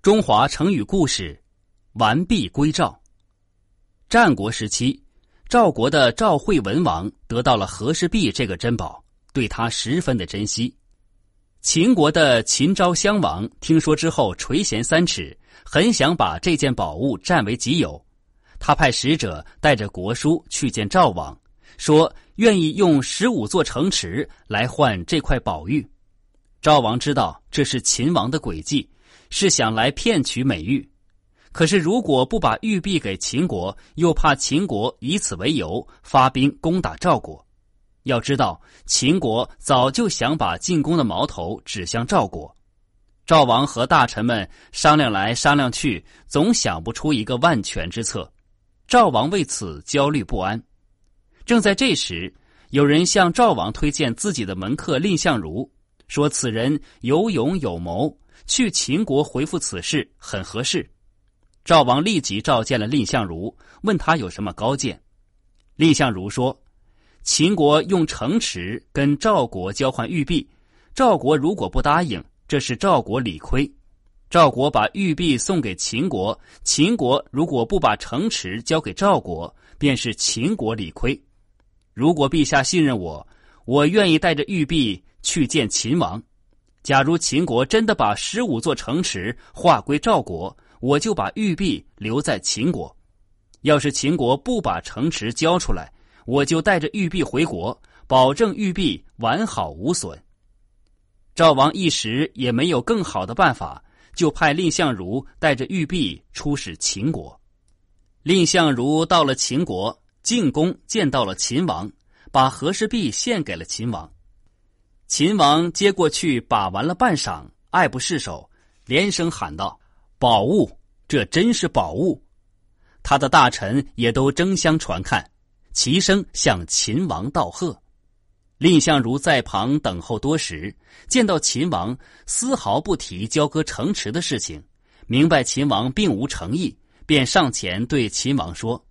中华成语故事：完璧归赵。战国时期，赵国的赵惠文王得到了和氏璧这个珍宝，对他十分的珍惜。秦国的秦昭襄王听说之后垂涎三尺，很想把这件宝物占为己有。他派使者带着国书去见赵王，说愿意用十五座城池来换这块宝玉。赵王知道这是秦王的诡计。是想来骗取美玉，可是如果不把玉璧给秦国，又怕秦国以此为由发兵攻打赵国。要知道，秦国早就想把进攻的矛头指向赵国。赵王和大臣们商量来商量去，总想不出一个万全之策。赵王为此焦虑不安。正在这时，有人向赵王推荐自己的门客蔺相如，说此人有勇有谋。去秦国回复此事很合适，赵王立即召见了蔺相如，问他有什么高见。蔺相如说：“秦国用城池跟赵国交换玉璧，赵国如果不答应，这是赵国理亏；赵国把玉璧送给秦国，秦国如果不把城池交给赵国，便是秦国理亏。如果陛下信任我，我愿意带着玉璧去见秦王。”假如秦国真的把十五座城池划归赵国，我就把玉璧留在秦国；要是秦国不把城池交出来，我就带着玉璧回国，保证玉璧完好无损。赵王一时也没有更好的办法，就派蔺相如带着玉璧出使秦国。蔺相如到了秦国，进宫见到了秦王，把和氏璧献给了秦王。秦王接过去，把玩了半晌，爱不释手，连声喊道：“宝物，这真是宝物！”他的大臣也都争相传看，齐声向秦王道贺。蔺相如在旁等候多时，见到秦王丝毫不提交割城池的事情，明白秦王并无诚意，便上前对秦王说：“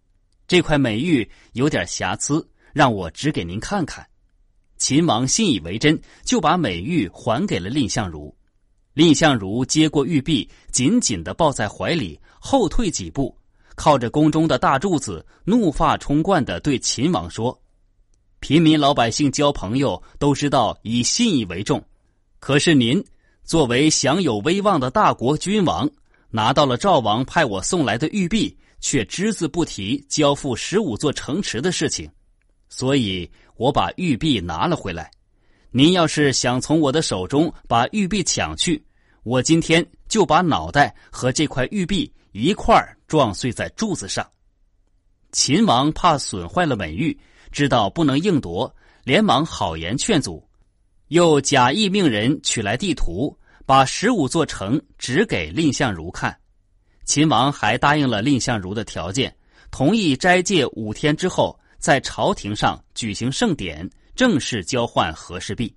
这块美玉有点瑕疵，让我指给您看看。”秦王信以为真，就把美玉还给了蔺相如。蔺相如接过玉璧，紧紧的抱在怀里，后退几步，靠着宫中的大柱子，怒发冲冠的对秦王说：“平民老百姓交朋友都知道以信义为重，可是您作为享有威望的大国君王，拿到了赵王派我送来的玉璧，却只字不提交付十五座城池的事情，所以。”我把玉璧拿了回来，您要是想从我的手中把玉璧抢去，我今天就把脑袋和这块玉璧一块撞碎在柱子上。秦王怕损坏了美玉，知道不能硬夺，连忙好言劝阻，又假意命人取来地图，把十五座城指给蔺相如看。秦王还答应了蔺相如的条件，同意斋戒五天之后。在朝廷上举行盛典，正式交换和氏璧。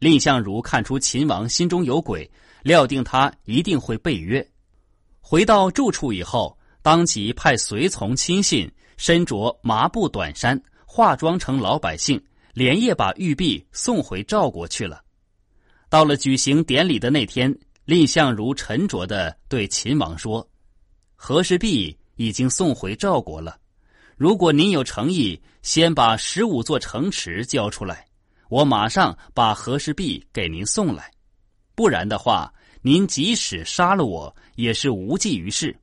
蔺相如看出秦王心中有鬼，料定他一定会背约。回到住处以后，当即派随从亲信身着麻布短衫，化妆成老百姓，连夜把玉璧送回赵国去了。到了举行典礼的那天，蔺相如沉着的对秦王说：“和氏璧已经送回赵国了。”如果您有诚意，先把十五座城池交出来，我马上把和氏璧给您送来；不然的话，您即使杀了我，也是无济于事。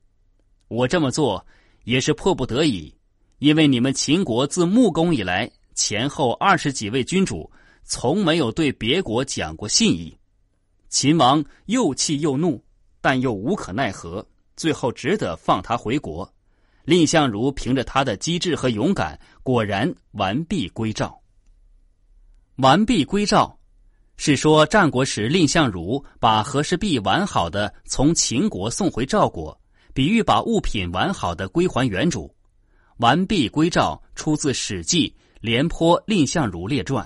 我这么做也是迫不得已，因为你们秦国自穆公以来，前后二十几位君主，从没有对别国讲过信义。秦王又气又怒，但又无可奈何，最后只得放他回国。蔺相如凭着他的机智和勇敢，果然完璧归赵。完璧归赵，是说战国时蔺相如把和氏璧完好的从秦国送回赵国，比喻把物品完好的归还原主。完璧归赵出自《史记·廉颇蔺相如列传》。